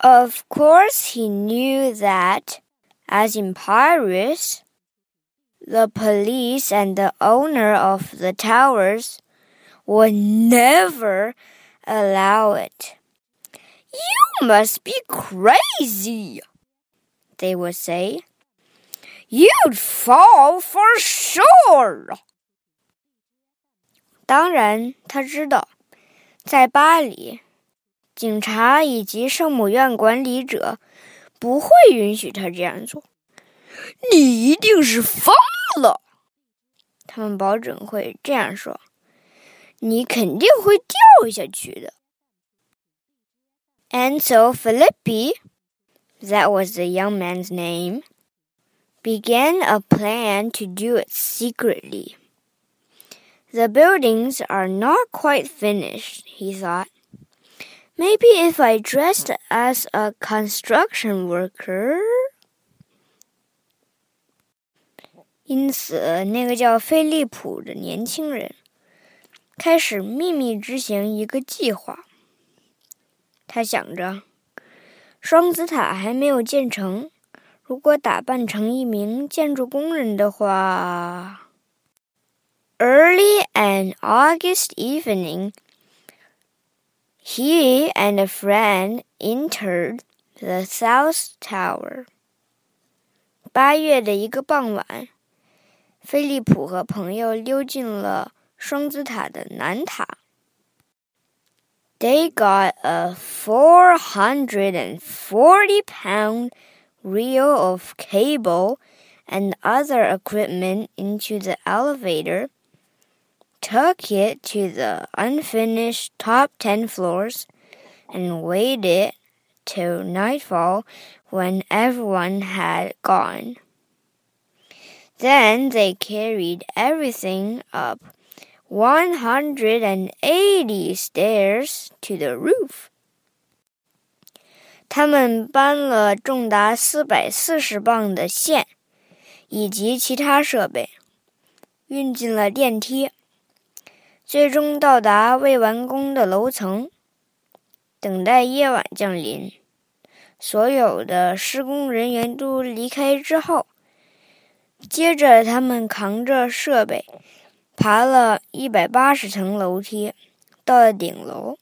Of course, he knew that, as in Paris, the police and the owner of the towers would never allow it. You must be crazy, they would say. You'd fall for sure. 当然，他知道，在巴黎， 警察以及圣母院管理者不会允许他这样做。你一定是疯了，他们保准会这样说。你肯定会掉下去的。And so Philippe, that was the young man's name, began a plan to do it secretly. The buildings are not quite finished, he thought. Maybe if I dressed as a construction worker. 因此，那个叫菲利普的年轻人开始秘密执行一个计划。他想着，双子塔还没有建成，如果打扮成一名建筑工人的话。Early an August evening, he and a friend entered the South Tower. 八月的一个傍晚，菲利普和朋友溜进了双子塔的南塔。They got a 440 pound reel of cable and other equipment into the elevator took it to the unfinished top 10 floors, and waited till nightfall when everyone had gone. Then they carried everything up 180 stairs to the roof. 他们搬了重达四百四十磅的线，以及其他设备，运进了电梯。 最终到达未完工的楼层，等待夜晚降临。所有的施工人员都离开之后，接着他们扛着设备，爬了一百八十层楼梯，到了顶楼。